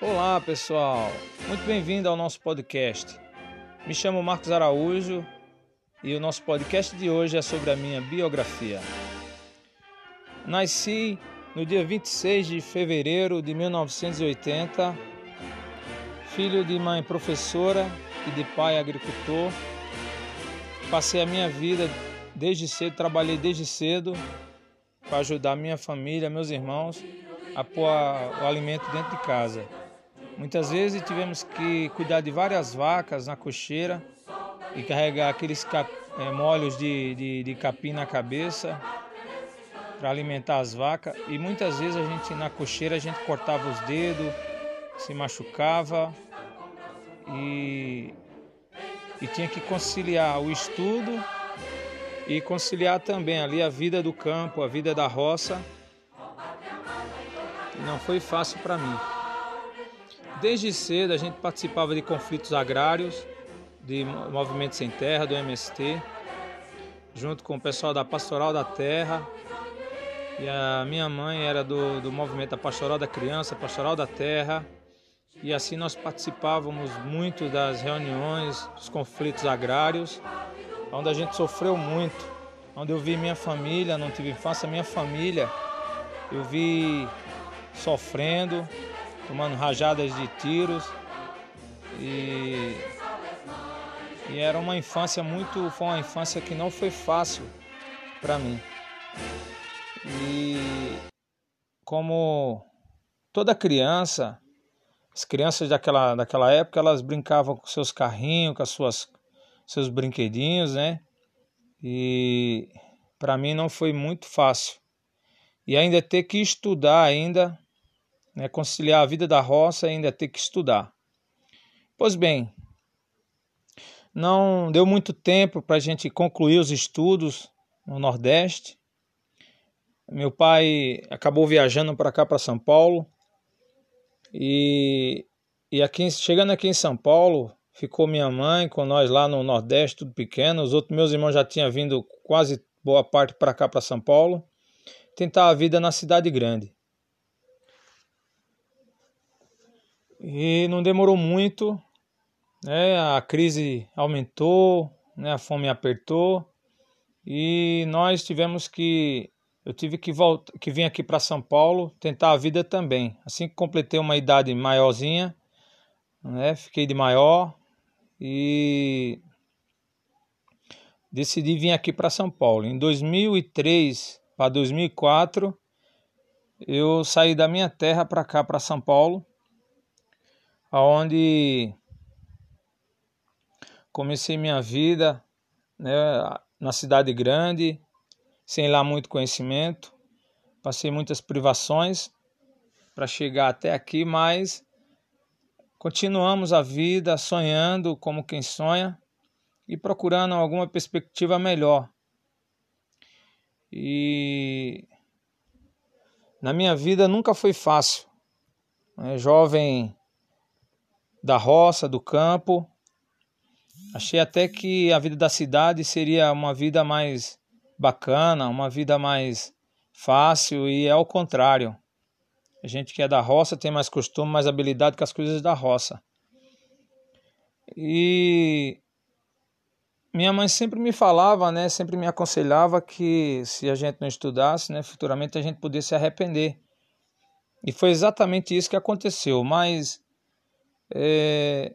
Olá pessoal, muito bem-vindo ao nosso podcast. Me chamo Marcos Araújo e o nosso podcast de hoje é sobre a minha biografia. Nasci no dia 26 de fevereiro de 1980, filho de mãe professora e de pai agricultor. Passei a minha vida desde cedo, trabalhei desde cedo para ajudar minha família, meus irmãos a pôr o alimento dentro de casa. Muitas vezes tivemos que cuidar de várias vacas na cocheira e carregar aqueles é, molhos de, de, de capim na cabeça para alimentar as vacas. E muitas vezes a gente na cocheira a gente cortava os dedos, se machucava e, e tinha que conciliar o estudo e conciliar também ali a vida do campo, a vida da roça. Não foi fácil para mim. Desde cedo a gente participava de conflitos agrários, de Movimento Sem Terra, do MST, junto com o pessoal da Pastoral da Terra. E a minha mãe era do, do movimento da Pastoral da Criança, Pastoral da Terra. E assim nós participávamos muito das reuniões, dos conflitos agrários, onde a gente sofreu muito, onde eu vi minha família, não tive infância, minha família, eu vi sofrendo, tomando rajadas de tiros e, e era uma infância muito, foi uma infância que não foi fácil para mim. E como toda criança, as crianças daquela, daquela época, elas brincavam com seus carrinhos, com as suas, seus brinquedinhos, né? E para mim não foi muito fácil. E ainda ter que estudar ainda né, conciliar a vida da roça e ainda ter que estudar. Pois bem, não deu muito tempo para a gente concluir os estudos no Nordeste. Meu pai acabou viajando para cá, para São Paulo, e, e aqui, chegando aqui em São Paulo, ficou minha mãe com nós lá no Nordeste, tudo pequeno. Os outros meus irmãos já tinham vindo quase boa parte para cá, para São Paulo, tentar a vida na cidade grande. E não demorou muito, né? a crise aumentou, né? a fome apertou e nós tivemos que eu tive que voltar, que vir aqui para São Paulo tentar a vida também. Assim que completei uma idade maiorzinha, né? Fiquei de maior e decidi vir aqui para São Paulo. Em 2003 para 2004 eu saí da minha terra para cá para São Paulo aonde comecei minha vida né, na cidade grande, sem lá muito conhecimento, passei muitas privações para chegar até aqui, mas continuamos a vida sonhando como quem sonha e procurando alguma perspectiva melhor. E na minha vida nunca foi fácil. Né? Jovem da roça, do campo. Achei até que a vida da cidade seria uma vida mais bacana, uma vida mais fácil e é ao contrário. A gente que é da roça tem mais costume, mais habilidade com as coisas da roça. E minha mãe sempre me falava, né, sempre me aconselhava que se a gente não estudasse, né, futuramente a gente podia se arrepender. E foi exatamente isso que aconteceu, mas é,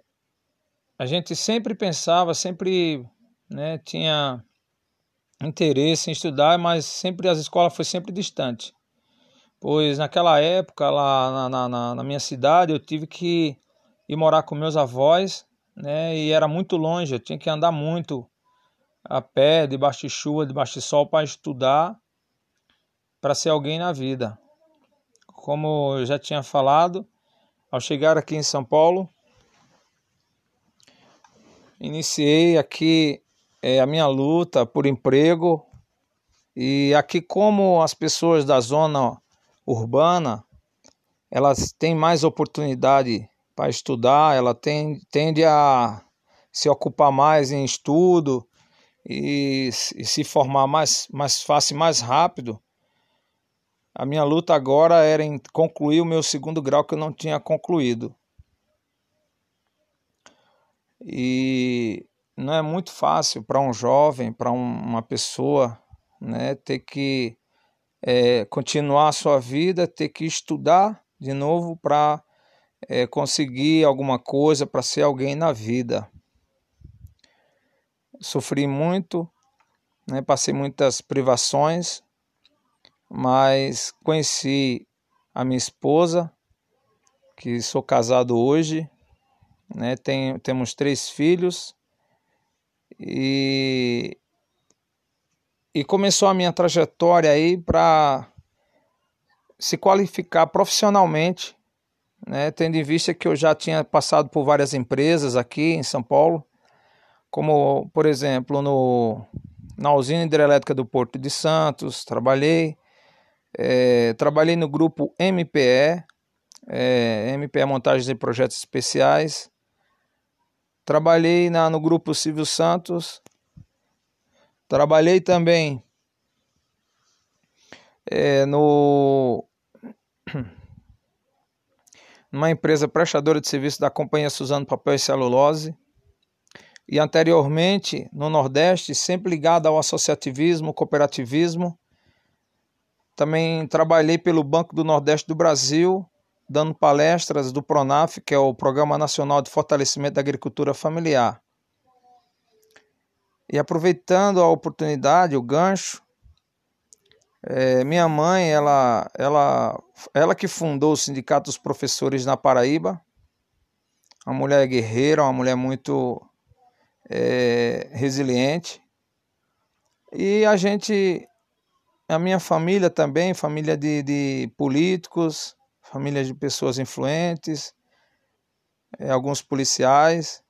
a gente sempre pensava, sempre né, tinha interesse em estudar, mas sempre as escolas foi sempre distante. Pois naquela época, lá na, na, na minha cidade, eu tive que ir morar com meus avós, né, e era muito longe, eu tinha que andar muito a pé, debaixo de chuva, debaixo de sol, para estudar, para ser alguém na vida. Como eu já tinha falado, ao chegar aqui em São Paulo, iniciei aqui é, a minha luta por emprego e aqui como as pessoas da zona urbana elas têm mais oportunidade para estudar, ela tem, tende a se ocupar mais em estudo e, e se formar mais, mais fácil, mais rápido. A minha luta agora era em concluir o meu segundo grau que eu não tinha concluído. E não é muito fácil para um jovem, para um, uma pessoa, né, ter que é, continuar a sua vida, ter que estudar de novo para é, conseguir alguma coisa, para ser alguém na vida. Sofri muito, né, passei muitas privações, mas conheci a minha esposa, que sou casado hoje, né? Tem, temos três filhos e, e começou a minha trajetória aí para se qualificar profissionalmente, né? Tendo em vista que eu já tinha passado por várias empresas aqui em São Paulo, como por exemplo no na usina hidrelétrica do Porto de Santos, trabalhei, é, trabalhei no grupo MPE, é, MPE Montagens e Projetos Especiais, Trabalhei na, no grupo Silvio Santos. Trabalhei também é, no numa empresa prestadora de serviço da Companhia Suzano Papel e Celulose. E anteriormente, no Nordeste, sempre ligado ao associativismo, cooperativismo. Também trabalhei pelo Banco do Nordeste do Brasil dando palestras do PRONAF, que é o Programa Nacional de Fortalecimento da Agricultura Familiar. E aproveitando a oportunidade, o gancho, é, minha mãe, ela, ela, ela que fundou o Sindicato dos Professores na Paraíba, uma mulher guerreira, uma mulher muito é, resiliente. E a gente, a minha família também, família de, de políticos, famílias de pessoas influentes, é, alguns policiais.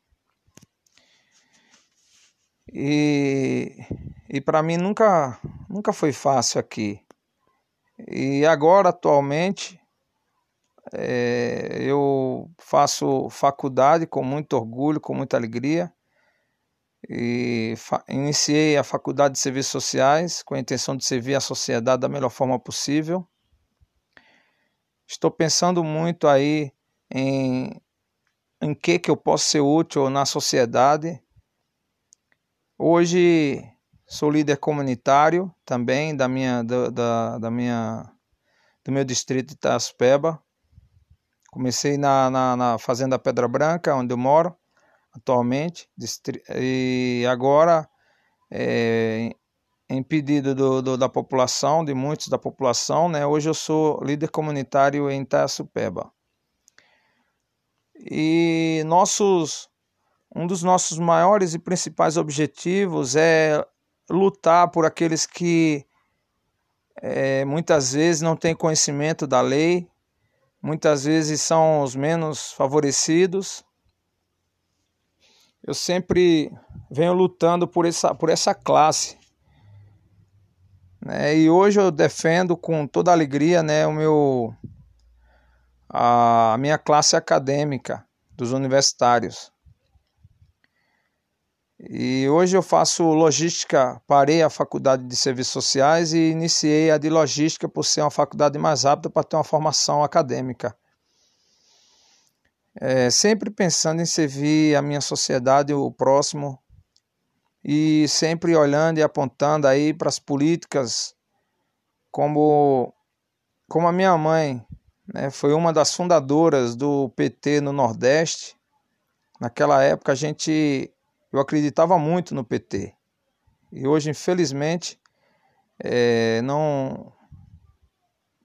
E, e para mim nunca, nunca foi fácil aqui. E agora, atualmente, é, eu faço faculdade com muito orgulho, com muita alegria. E iniciei a faculdade de serviços sociais com a intenção de servir a sociedade da melhor forma possível. Estou pensando muito aí em em que que eu posso ser útil na sociedade. Hoje sou líder comunitário também da minha da, da, da minha do meu distrito de Itaspeba. Comecei na, na, na, Fazenda Pedra Branca, onde eu moro atualmente, e agora é, em pedido do, do, da população, de muitos da população, né? Hoje eu sou líder comunitário em Itaçupeba. E nossos, um dos nossos maiores e principais objetivos é lutar por aqueles que é, muitas vezes não têm conhecimento da lei, muitas vezes são os menos favorecidos. Eu sempre venho lutando por essa, por essa classe né? E hoje eu defendo com toda alegria né, o meu, a minha classe acadêmica dos universitários. E hoje eu faço logística, parei a faculdade de serviços sociais e iniciei a de logística por ser uma faculdade mais rápida para ter uma formação acadêmica. É, sempre pensando em servir a minha sociedade, o próximo, e sempre olhando e apontando aí para as políticas como como a minha mãe né, foi uma das fundadoras do PT no Nordeste. Naquela época a gente eu acreditava muito no PT e hoje infelizmente é, não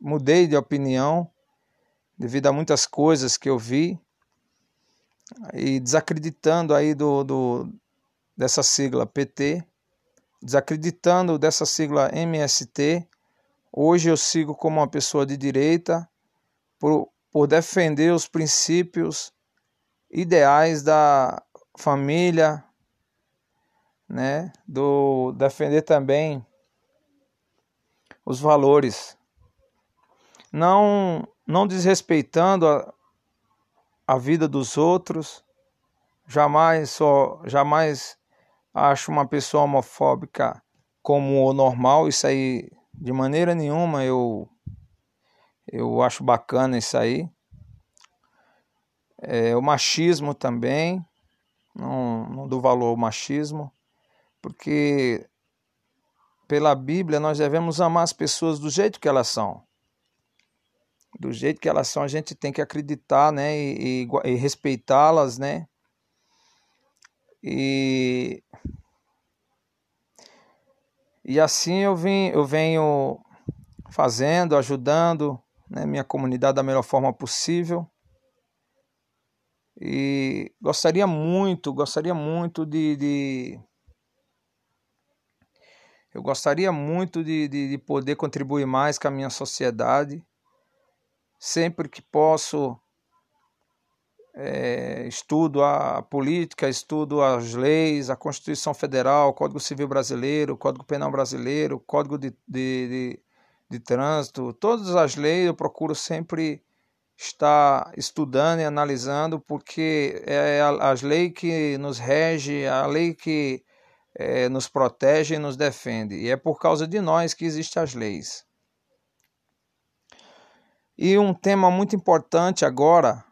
mudei de opinião devido a muitas coisas que eu vi e desacreditando aí do, do dessa sigla PT, desacreditando dessa sigla MST. Hoje eu sigo como uma pessoa de direita por, por defender os princípios ideais da família, né? Do defender também os valores, não não desrespeitando a, a vida dos outros, jamais só jamais acho uma pessoa homofóbica como o normal, isso aí de maneira nenhuma eu Eu acho bacana isso aí. É, o machismo também, não, não dou valor ao machismo, porque pela Bíblia nós devemos amar as pessoas do jeito que elas são. Do jeito que elas são, a gente tem que acreditar, né, e, e, e respeitá-las, né? E e assim eu vim, eu venho fazendo, ajudando né, minha comunidade da melhor forma possível. E gostaria muito, gostaria muito de, de eu gostaria muito de, de, de, poder contribuir mais com a minha sociedade. Sempre que posso, é, estudo a política, estudo as leis, a Constituição Federal, o Código Civil Brasileiro, o Código Penal Brasileiro, o Código de, de, de, de Trânsito, todas as leis eu procuro sempre estar estudando e analisando, porque é as leis que nos rege, a lei que é, nos protege e nos defende. E é por causa de nós que existem as leis. E um tema muito importante agora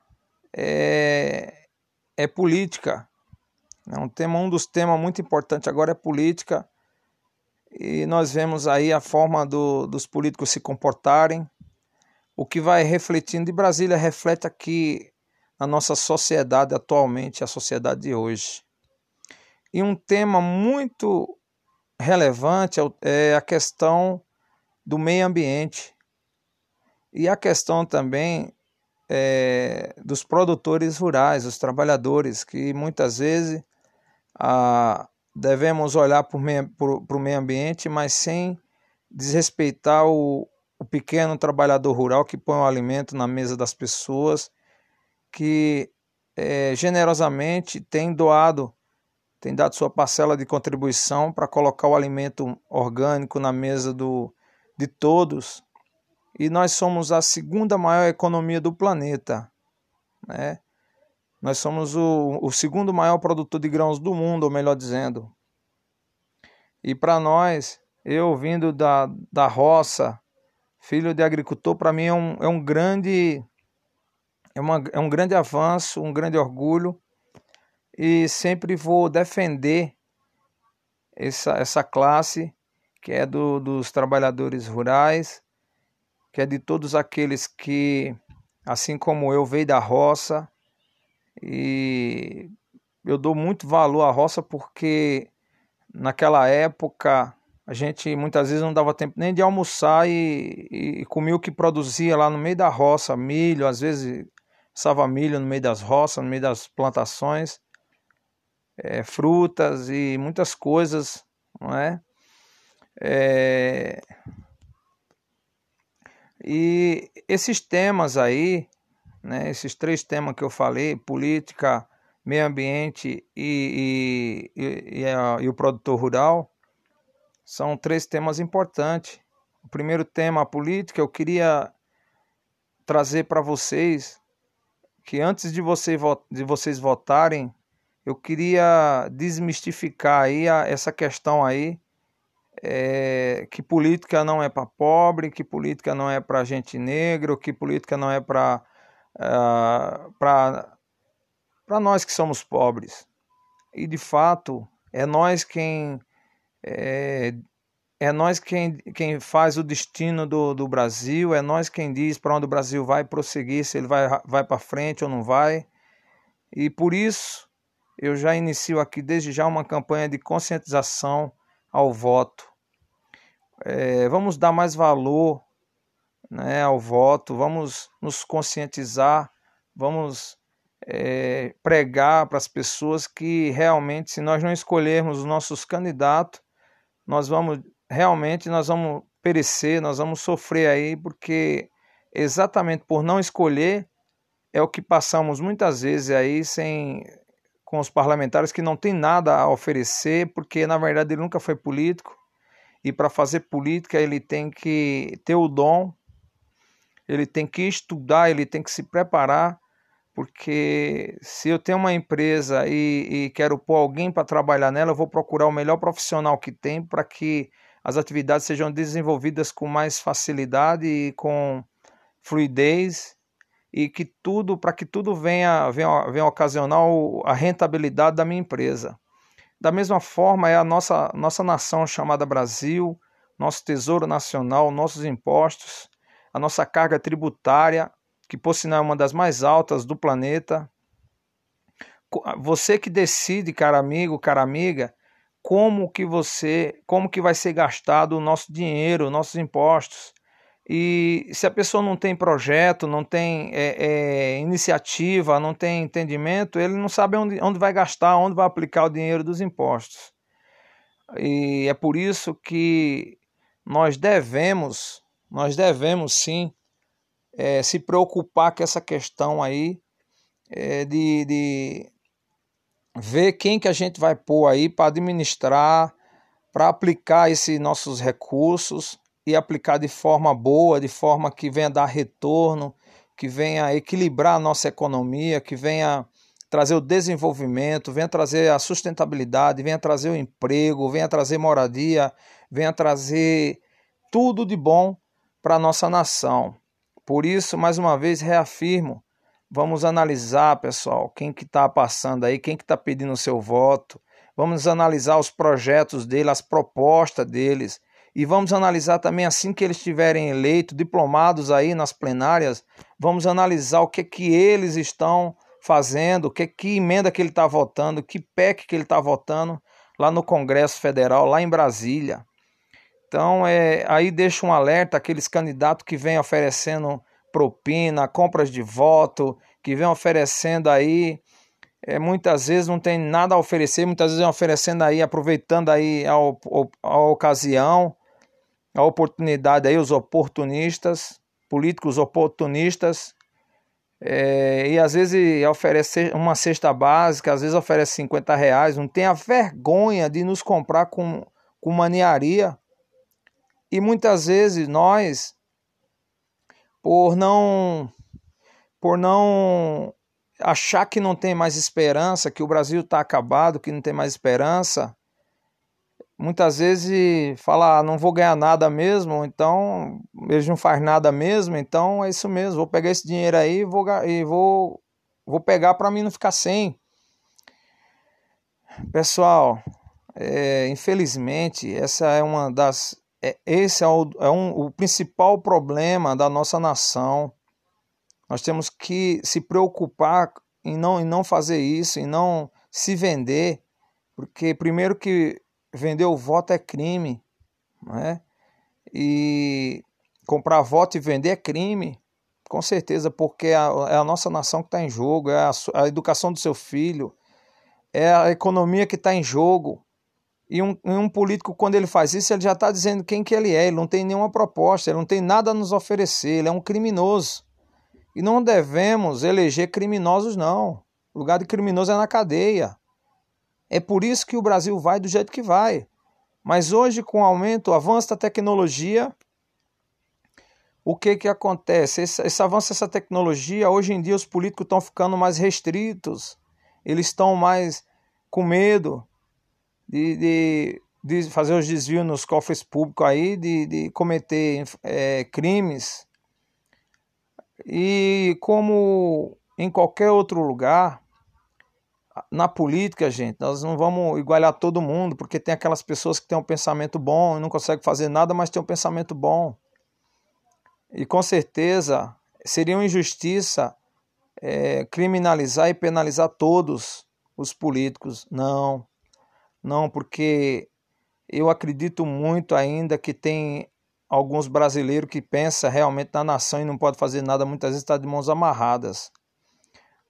é, é política. É um, tema, um dos temas muito importantes agora é política. E nós vemos aí a forma do, dos políticos se comportarem, o que vai refletindo de Brasília reflete aqui na nossa sociedade atualmente, a sociedade de hoje. E um tema muito relevante é, é a questão do meio ambiente e a questão também é, dos produtores rurais, os trabalhadores, que muitas vezes ah, devemos olhar para o meio ambiente, mas sem desrespeitar o, o pequeno trabalhador rural que põe o alimento na mesa das pessoas, que é, generosamente tem doado, tem dado sua parcela de contribuição para colocar o alimento orgânico na mesa do, de todos. E nós somos a segunda maior economia do planeta. Né? Nós somos o, o segundo maior produtor de grãos do mundo, ou melhor dizendo. E para nós, eu vindo da, da roça, filho de agricultor, para mim é um, é um grande é, uma, é um grande avanço, um grande orgulho e sempre vou defender essa, essa classe que é do, dos trabalhadores rurais, que é de todos aqueles que, assim como eu, veio da roça e eu dou muito valor à roça porque naquela época a gente muitas vezes não dava tempo nem de almoçar e, e, comia o que produzia lá no meio da roça, milho, às vezes salva milho no meio das roças, no meio das plantações, é, frutas e muitas coisas, não é? é? E esses temas aí, né, esses três temas que eu falei, política, meio ambiente e, e, e, a, e o produtor rural, são três temas importantes. O primeiro tema, a política, eu queria trazer para vocês que antes de, você, de vocês votarem, eu queria desmistificar aí a, essa questão aí, é, que política não é para pobre, que política não é para gente negra, que política não é para uh, para nós que somos pobres. E de fato, é nós quem é, é nós quem, quem faz o destino do, do Brasil, é nós quem diz para onde o Brasil vai prosseguir, se ele vai, vai para frente ou não vai. E por isso eu já inicio aqui desde já uma campanha de conscientização ao voto. É, vamos dar mais valor né, ao voto, vamos nos conscientizar, vamos é, pregar para as pessoas que realmente, se nós não escolhermos os nossos candidatos, nós vamos realmente nós vamos perecer, nós vamos sofrer aí, porque exatamente por não escolher é o que passamos muitas vezes aí sem com os parlamentares que não tem nada a oferecer, porque na verdade ele nunca foi político. E para fazer política ele tem que ter o dom, ele tem que estudar, ele tem que se preparar porque se eu tenho uma empresa e, e quero pôr alguém para trabalhar nela, eu vou procurar o melhor profissional que tem para que as atividades sejam desenvolvidas com mais facilidade e com fluidez e que tudo para que tudo venha, venha, venha ocasionar a rentabilidade da minha empresa. Da mesma forma é a nossa nossa nação chamada Brasil, nosso tesouro nacional, nossos impostos, a nossa carga tributária, que por sinal é uma das mais altas do planeta. Você que decide, cara amigo, cara amiga, como que você, como que vai ser gastado o nosso dinheiro, nossos impostos. E se a pessoa não tem projeto, não tem é, é, iniciativa, não tem entendimento, ele não sabe onde, onde vai gastar, onde vai aplicar o dinheiro dos impostos. E é por isso que nós devemos, nós devemos sim é, se preocupar com essa questão aí é, de, de ver quem que a gente vai pôr aí para administrar, para aplicar esses nossos recursos e aplicar de forma boa, de forma que venha dar retorno, que venha equilibrar a nossa economia, que venha trazer o desenvolvimento, venha trazer a sustentabilidade, venha trazer o emprego, venha trazer moradia, venha trazer tudo de bom para a nossa nação. Por isso, mais uma vez, reafirmo Vamos analisar, pessoal, quem que está passando aí, quem que está pedindo o seu voto. Vamos analisar os projetos dele, as propostas deles. E vamos analisar também, assim que eles estiverem eleitos, diplomados aí nas plenárias, vamos analisar o que que eles estão fazendo, que, que emenda que ele está votando, que PEC que ele está votando lá no Congresso Federal, lá em Brasília. Então, é, aí deixa um alerta aqueles candidatos que vêm oferecendo propina, compras de voto, que vem oferecendo aí, é, muitas vezes não tem nada a oferecer, muitas vezes vem oferecendo aí, aproveitando aí a, a ocasião, a oportunidade aí, os oportunistas, políticos oportunistas, é, e às vezes oferece uma cesta básica, às vezes oferece 50 reais, não tem a vergonha de nos comprar com, com maniaria. E muitas vezes nós por não por não achar que não tem mais esperança, que o Brasil está acabado, que não tem mais esperança, muitas vezes fala, ah, não vou ganhar nada mesmo, então eles não faz nada mesmo, então é isso mesmo, vou pegar esse dinheiro aí vou, e vou, vou pegar para mim não ficar sem. Pessoal, é, infelizmente, essa é uma das é, esse é, o, é um, o principal problema da nossa nação. Nós temos que se preocupar em não, em não fazer isso, em não se vender, porque primeiro que vender o voto é crime, né? E comprar voto e vender é crime, com certeza, porque é a, é nossa nação que está em jogo, é a, a educação do seu filho, é a economia que está em jogo. E um, um, político, quando ele faz isso, ele já está dizendo quem que ele é, ele não tem nenhuma proposta, ele não tem nada a nos oferecer, ele é um criminoso. E não devemos eleger criminosos, não. O lugar de criminoso é na cadeia. É por isso que o Brasil vai do jeito que vai. Mas hoje, com o aumento, o avanço da tecnologia, o que, que acontece? Esse, esse avanço dessa tecnologia, hoje em dia os políticos estão ficando mais restritos, eles estão mais com medo, de, de, de fazer os desvios nos cofres públicos aí, de, de cometer é, crimes. E como em qualquer outro lugar, na política, gente, nós não vamos igualar todo mundo, porque tem aquelas pessoas que têm um pensamento bom e não conseguem fazer nada, mas têm um pensamento bom. E com certeza seria uma injustiça é, criminalizar e penalizar todos os políticos. Não. Não, porque eu acredito muito ainda que tem alguns brasileiros que pensam realmente na nação e não pode fazer nada, muitas vezes está de mãos amarradas.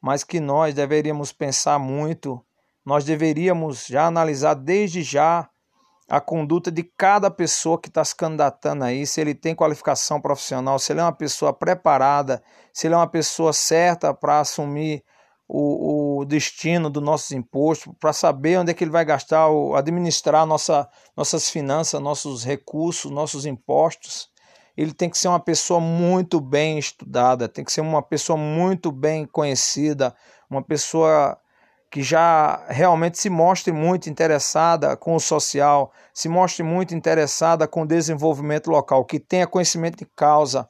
Mas que nós deveríamos pensar muito, nós deveríamos já analisar desde já a conduta de cada pessoa que está se candidatando aí, se ele tem qualificação profissional, se ele é uma pessoa preparada, se ele é uma pessoa certa para assumir o, o destino dos nossos impostos, para saber onde é que ele vai gastar, administrar nossa, nossas finanças, nossos recursos, nossos impostos. Ele tem que ser uma pessoa muito bem estudada, tem que ser uma pessoa muito bem conhecida, uma pessoa que já realmente se mostre muito interessada com o social, se mostre muito interessada com o desenvolvimento local, que tenha conhecimento de causa,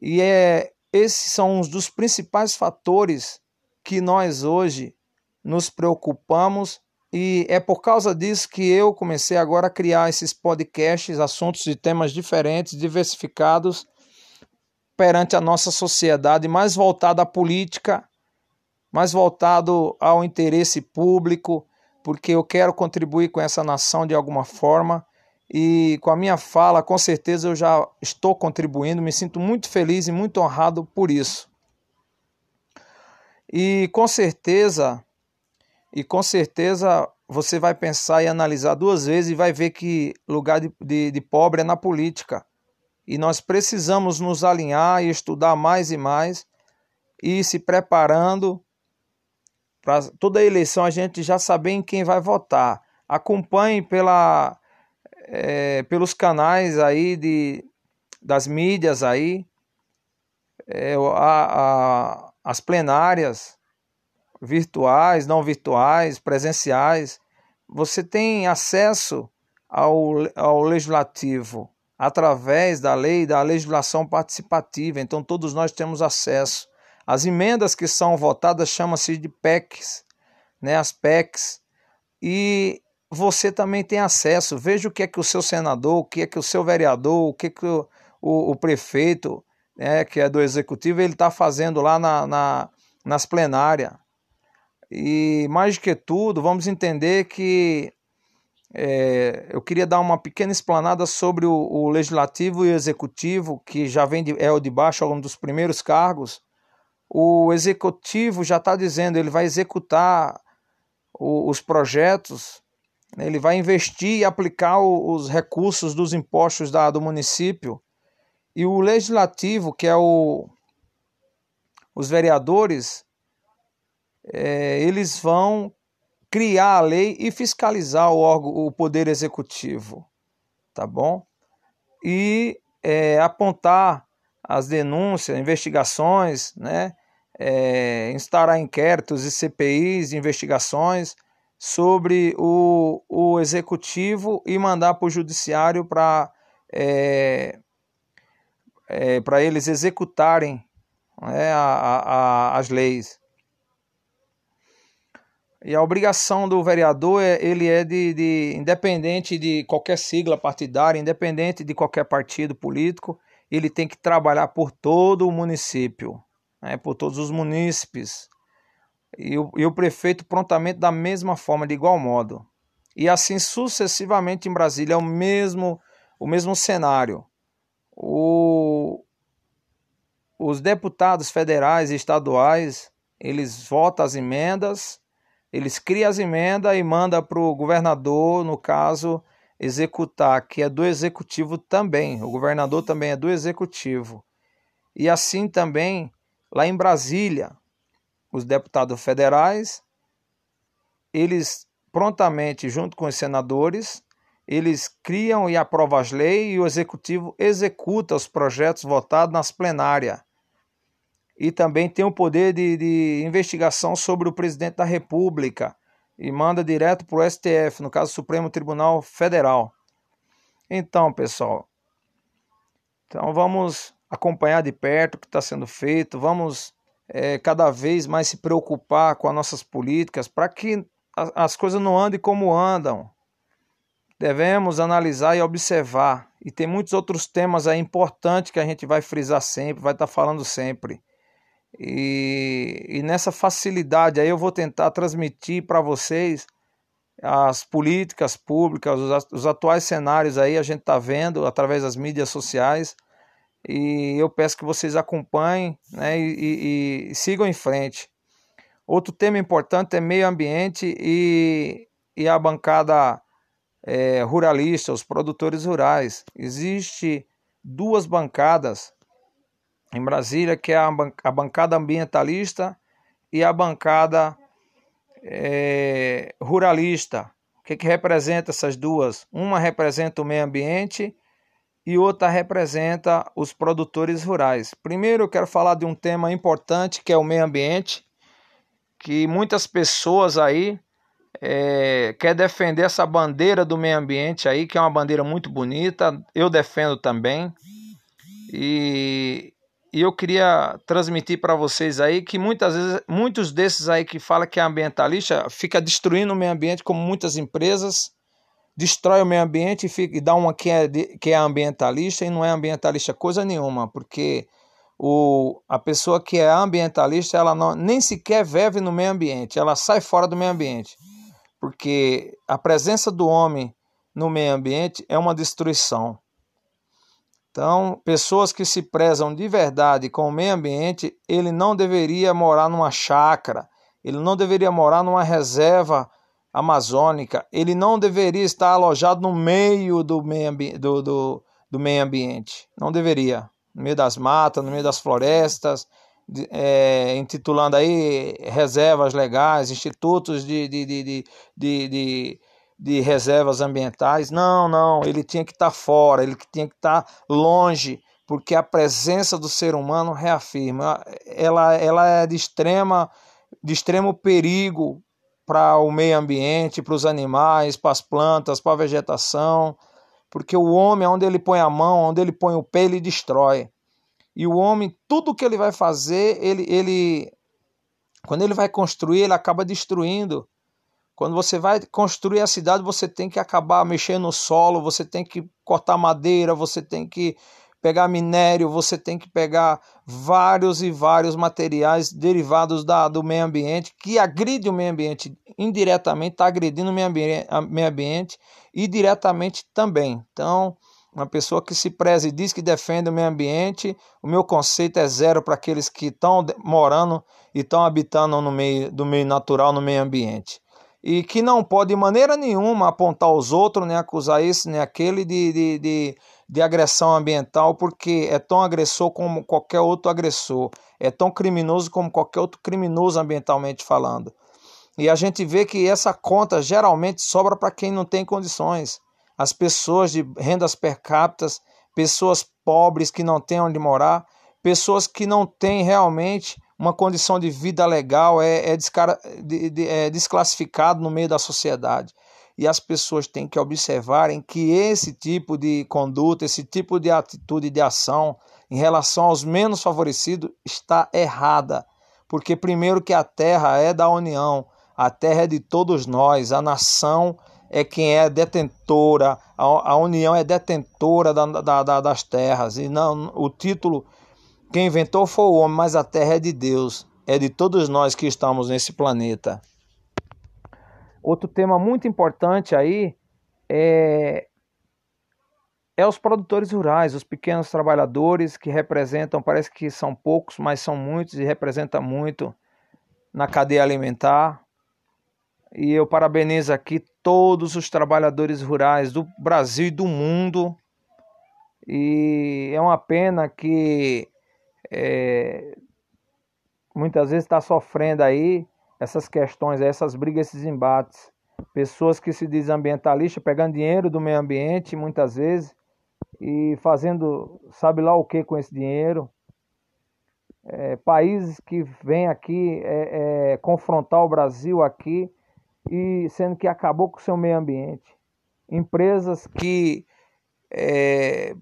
E é, esses são um dos principais fatores que nós hoje nos preocupamos e é por causa disso que eu comecei agora a criar esses podcasts, assuntos e temas diferentes, diversificados perante a nossa sociedade, mais voltado à política, mais voltado ao interesse público, porque eu quero contribuir com essa nação de alguma forma e com a minha fala, com certeza eu já estou contribuindo, me sinto muito feliz e muito honrado por isso. E com certeza, e com certeza você vai pensar e analisar duas vezes e vai ver que lugar de, de, de pobre é na política. E nós precisamos nos alinhar e estudar mais e mais e se preparando para toda eleição a gente já saber em quem vai votar. Acompanhe pela, é, pelos canais aí de, das mídias aí, é, a, a, as plenárias virtuais, não virtuais, presenciais. Você tem acesso ao, ao legislativo através da lei da legislação participativa, então todos nós temos acesso. As emendas que são votadas chamam-se de PECs, né, as PECs, e você também tem acesso. Veja o que é que o seu senador, o que é que o seu vereador, o que é que o, o, o prefeito, né, que é do executivo, ele está fazendo lá na, na, nas plenárias. E mais do que tudo, vamos entender que é, eu queria dar uma pequena explanada sobre o, o, legislativo e o executivo, que já vem de, é o de baixo, é um dos primeiros cargos, o executivo já está dizendo, ele vai executar o, os projetos, né, ele vai investir e aplicar o, os recursos dos impostos da, do município. E o legislativo, que é o, os vereadores, é, eles vão criar a lei e fiscalizar o órgão, o poder executivo, tá bom? E é, apontar as denúncias, investigações, né? É, instaurar inquéritos e CPIs, investigações sobre o, o executivo e mandar para o judiciário para é, é, para eles executarem né, a, a, as leis. E a obrigação do vereador é, ele é de, de independente de qualquer sigla partidária, independente de qualquer partido político, ele tem que trabalhar por todo o município, né, por todos os munícipes. E o, e o prefeito prontamente da mesma forma, de igual modo. E assim sucessivamente em Brasília é o mesmo, o mesmo cenário. O, os deputados federais e estaduais, eles votam as emendas, eles criam as emendas e mandam para o governador, no caso, executar, que é do executivo também. O governador também é do executivo. E assim também lá em Brasília, os deputados federais, eles prontamente, junto com os senadores, eles criam e aprovam as leis e o executivo executa os projetos votados nas plenárias. E também tem o poder de, de investigação sobre o presidente da República e manda direto para o STF, no caso Supremo Tribunal Federal. Então, pessoal, então vamos acompanhar de perto o que está sendo feito, vamos é, cada vez mais se preocupar com as nossas políticas para que as coisas não andem como andam. Devemos analisar e observar. E tem muitos outros temas aí importantes que a gente vai frisar sempre, vai estar tá falando sempre. E, e nessa facilidade aí eu vou tentar transmitir para vocês as políticas públicas, os, os atuais cenários aí a gente está vendo através das mídias sociais e eu peço que vocês acompanhem né, e, e, e sigam em frente. Outro tema importante é meio ambiente e, e a bancada é, ruralista, os produtores rurais. Existe duas bancadas em Brasília, que é a, bancada ambientalista e a bancada é, ruralista. O que, que representa essas duas? Uma representa o meio ambiente e outra representa os produtores rurais. Primeiro eu quero falar de um tema importante que é o meio ambiente, que muitas pessoas aí é, quer defender essa bandeira do meio ambiente aí, que é uma bandeira muito bonita, eu defendo também. E, e eu queria transmitir para vocês aí que muitas vezes, muitos desses aí que fala que é ambientalista fica destruindo o meio ambiente, como muitas empresas destrói o meio ambiente e, fica, e dá uma que é, que é ambientalista e não é ambientalista coisa nenhuma, porque o, a pessoa que é ambientalista, ela não, nem sequer vive no meio ambiente, ela sai fora do meio ambiente, porque a presença do homem no meio ambiente é uma destruição. Então, pessoas que se prezam de verdade com o meio ambiente, ele não deveria morar numa chácara, ele não deveria morar numa reserva amazônica, ele não deveria estar alojado no meio do meio, do, do, do meio ambiente. Não deveria. No meio das matas, no meio das florestas, é, intitulando aí reservas legais, institutos de, de, de, de, de, de reservas ambientais. Não, não, ele tinha que estar fora, ele tinha que estar longe, porque a presença do ser humano reafirma, ela, ela é de extrema de extremo perigo para o meio ambiente, para os animais, para as plantas, para a vegetação, porque o homem, onde ele põe a mão, onde ele põe o pé, ele destrói. E o homem, tudo que ele vai fazer, ele, ele quando ele vai construir, ele acaba destruindo. Quando você vai construir a cidade, você tem que acabar mexendo no solo, você tem que cortar madeira, você tem que pegar minério, você tem que pegar vários e vários materiais derivados da, do meio ambiente que agride o meio ambiente indiretamente, está agredindo o meio ambiente, meio ambiente e diretamente também. Então, uma pessoa que se preze e diz que defende o meio ambiente, o meu conceito é zero para aqueles que estão morando e estão habitando no meio do meio natural, no meio ambiente e que não pode de maneira nenhuma apontar os outros, nem acusar esse nem aquele de, de, de, de, agressão ambiental, porque é tão agressor como qualquer outro agressor, é tão criminoso como qualquer outro criminoso ambientalmente falando. E a gente vê que essa conta geralmente sobra para quem não tem condições. As pessoas de rendas per capita, pessoas pobres que não têm onde morar, pessoas que não têm realmente uma condição de vida legal é, é, descara, de, de, é desclassificado no meio da sociedade. E as pessoas têm que observarem que esse tipo de conduta, esse tipo de atitude de ação em relação aos menos favorecidos está errada. Porque, primeiro, que a terra é da União, a terra é de todos nós, a nação é quem é detentora, a, a União é detentora da, da, das terras. E não o título quem inventou foi o homem, mas a terra é de Deus, é de todos nós que estamos nesse planeta. Outro tema muito importante aí é, é os produtores rurais, os pequenos trabalhadores que representam, parece que são poucos, mas são muitos e representam muito na cadeia alimentar. E eu parabenizo aqui todos os trabalhadores rurais do Brasil e do mundo. E é uma pena que é, muitas vezes está sofrendo aí essas questões, essas brigas, esses embates. Pessoas que se dizem ambientalistas pegando dinheiro do meio ambiente, muitas vezes, e fazendo sabe lá o que com esse dinheiro. É, países que vêm aqui é, é, confrontar o Brasil aqui e sendo que acabou com o seu meio ambiente. Empresas que é,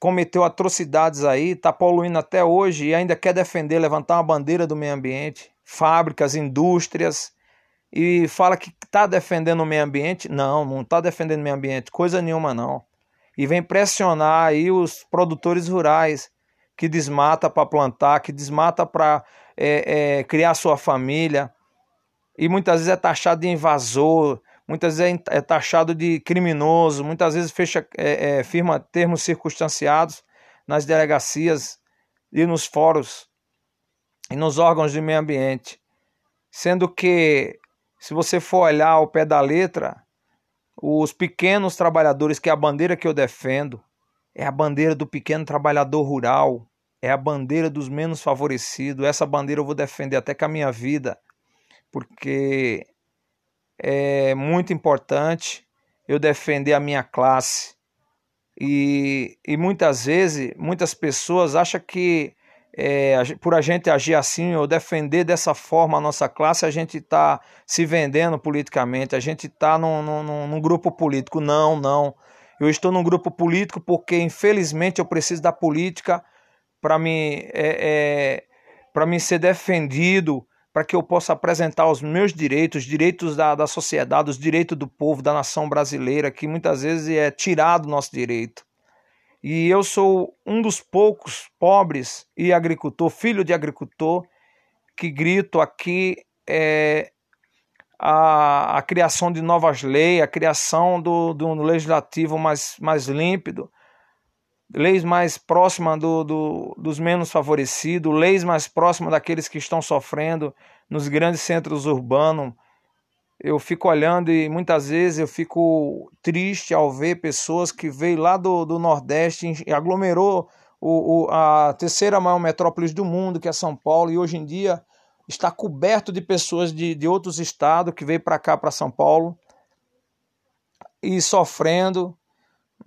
cometeu atrocidades aí, está poluindo até hoje e ainda quer defender, levantar uma bandeira do meio ambiente, fábricas, indústrias, e fala que está defendendo o meio ambiente. Não, não está defendendo o meio ambiente, coisa nenhuma não. E vem pressionar aí os produtores rurais que desmata para plantar, que desmata para é, é, criar sua família, e muitas vezes é taxado de invasor, muitas vezes é, é taxado de criminoso, muitas vezes fecha, é, é, firma termos circunstanciados nas delegacias e nos fóruns e nos órgãos de meio ambiente. Sendo que, se você for olhar ao pé da letra, os pequenos trabalhadores, que é a bandeira que eu defendo, é a bandeira do pequeno trabalhador rural, é a bandeira dos menos favorecidos. Essa bandeira eu vou defender até com a minha vida, porque é muito importante eu defender a minha classe. E, e muitas vezes, muitas pessoas acham que é, por a gente agir assim ou defender dessa forma a nossa classe, a gente está se vendendo politicamente, a gente está num, num, num grupo político. Não, não. Eu estou num grupo político porque, infelizmente, eu preciso da política para mim, é, é, mim ser defendido, para que eu possa apresentar os meus direitos, os direitos da, da sociedade, os direitos do povo, da nação brasileira, que muitas vezes é tirado nosso direito. E eu sou um dos poucos pobres e agricultor, filho de agricultor, que grito aqui é, a, a criação de novas leis, a criação do, do legislativo mais, mais límpido, leis mais próximas do, do, dos menos favorecidos, leis mais próximas daqueles que estão sofrendo nos grandes centros urbanos. Eu fico olhando e muitas vezes eu fico triste ao ver pessoas que veio lá do, do Nordeste e aglomerou o, o, a terceira maior metrópole do mundo, que é São Paulo, e hoje em dia está coberto de pessoas de, de outros estados que veio para cá, para São Paulo, e sofrendo,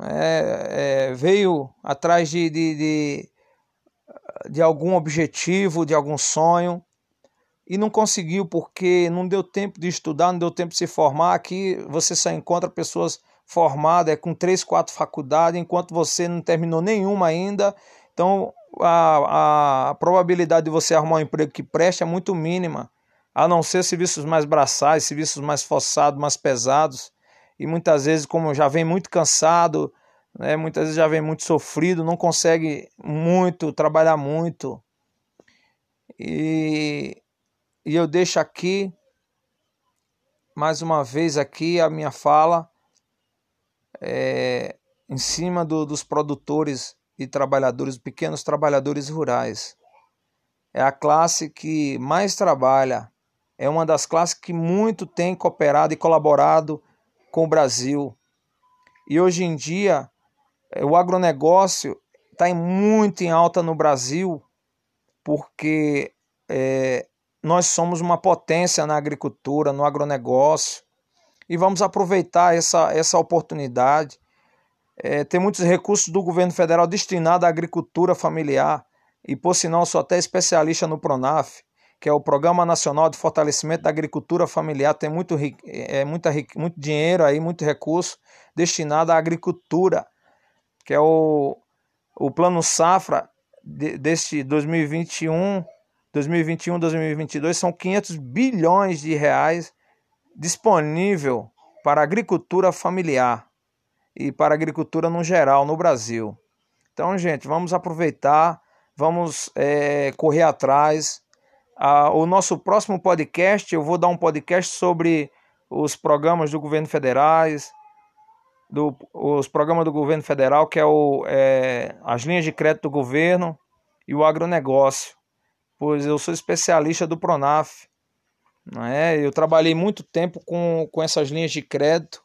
é, é, veio atrás de, de, de, de algum objetivo, de algum sonho, e não conseguiu porque não deu tempo de estudar, não deu tempo de se formar. Aqui você só encontra pessoas formadas é, com três, quatro faculdades, enquanto você não terminou nenhuma ainda. Então a, a probabilidade de você arrumar um emprego que preste é muito mínima, a não ser serviços mais braçais, serviços mais forçados, mais pesados e muitas vezes, como já vem muito cansado, né, muitas vezes já vem muito sofrido, não consegue muito, trabalhar muito. E, e eu deixo aqui, mais uma vez aqui, a minha fala é, em cima do, dos produtores e trabalhadores, pequenos trabalhadores rurais. É a classe que mais trabalha, é uma das classes que muito tem cooperado e colaborado com o Brasil. E hoje em dia, é, o agronegócio está muito em alta no Brasil, porque é, nós somos uma potência na agricultura, no agronegócio, e vamos aproveitar essa, essa oportunidade. É, tem muitos recursos do governo federal destinados à agricultura familiar, e por sinal sou até especialista no PRONAF que é o Programa Nacional de Fortalecimento da Agricultura Familiar, tem muito, é, muita, muito dinheiro aí, muito recurso destinado à agricultura, que é o, o Plano Safra de, deste 2021, 2021, 2022, são 500 bilhões de reais disponível para a agricultura familiar e para a agricultura no geral no Brasil. Então, gente, vamos aproveitar, vamos é, correr atrás, ah, o nosso próximo podcast, eu vou dar um podcast sobre os programas do governo federais, do, os programas do governo federal, que é, o, é as linhas de crédito do governo e o agronegócio, pois eu sou especialista do Pronaf. Não é? Eu trabalhei muito tempo com, com essas linhas de crédito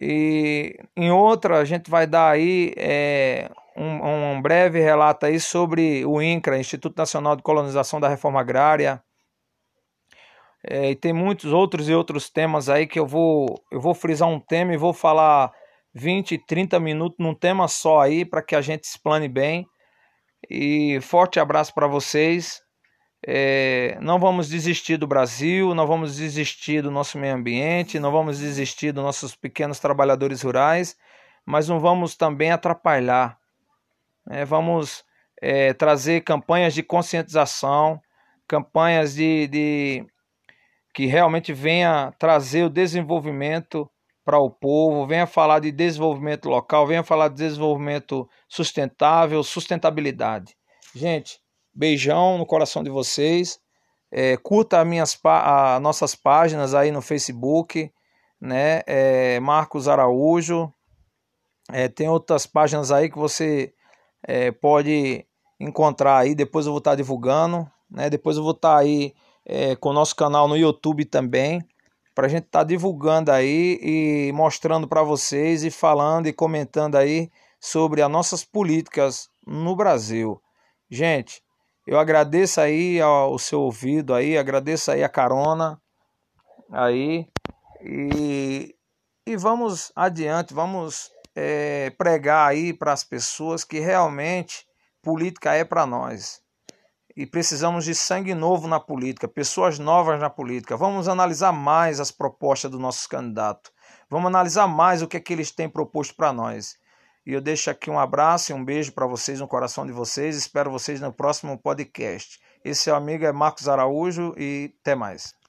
e em outra a gente vai dar aí é, um, um breve relato aí sobre o INCRA, Instituto Nacional de Colonização da Reforma Agrária. É, e tem muitos outros e outros temas aí que eu vou, eu vou frisar um tema e vou falar 20, 30 minutos num tema só aí para que a gente explane bem. E forte abraço para vocês. É, não vamos desistir do Brasil, não vamos desistir do nosso meio ambiente, não vamos desistir dos nossos pequenos trabalhadores rurais, mas não vamos também atrapalhar é, vamos é, trazer campanhas de conscientização, campanhas de, de que realmente venha trazer o desenvolvimento para o povo, venha falar de desenvolvimento local, venha falar de desenvolvimento sustentável, sustentabilidade. Gente, beijão no coração de vocês. É, curta minhas, a, nossas páginas aí no Facebook, né? É, Marcos Araújo. É, tem outras páginas aí que você é, pode encontrar aí. Depois eu vou estar divulgando, né? Depois eu vou estar aí é, com o nosso canal no YouTube também, para a gente estar divulgando aí e mostrando para vocês e falando e comentando aí sobre as nossas políticas no Brasil. Gente, eu agradeço aí ao seu ouvido aí, agradeço aí a carona aí e, e vamos adiante, vamos é, pregar aí para as pessoas que realmente política é para nós. E precisamos de sangue novo na política, pessoas novas na política. Vamos analisar mais as propostas dos nossos candidatos. Vamos analisar mais o que é que eles têm proposto para nós. E eu deixo aqui um abraço e um beijo para vocês no coração de vocês. Espero vocês no próximo podcast. Esse seu amigo é Marcos Araújo e até mais.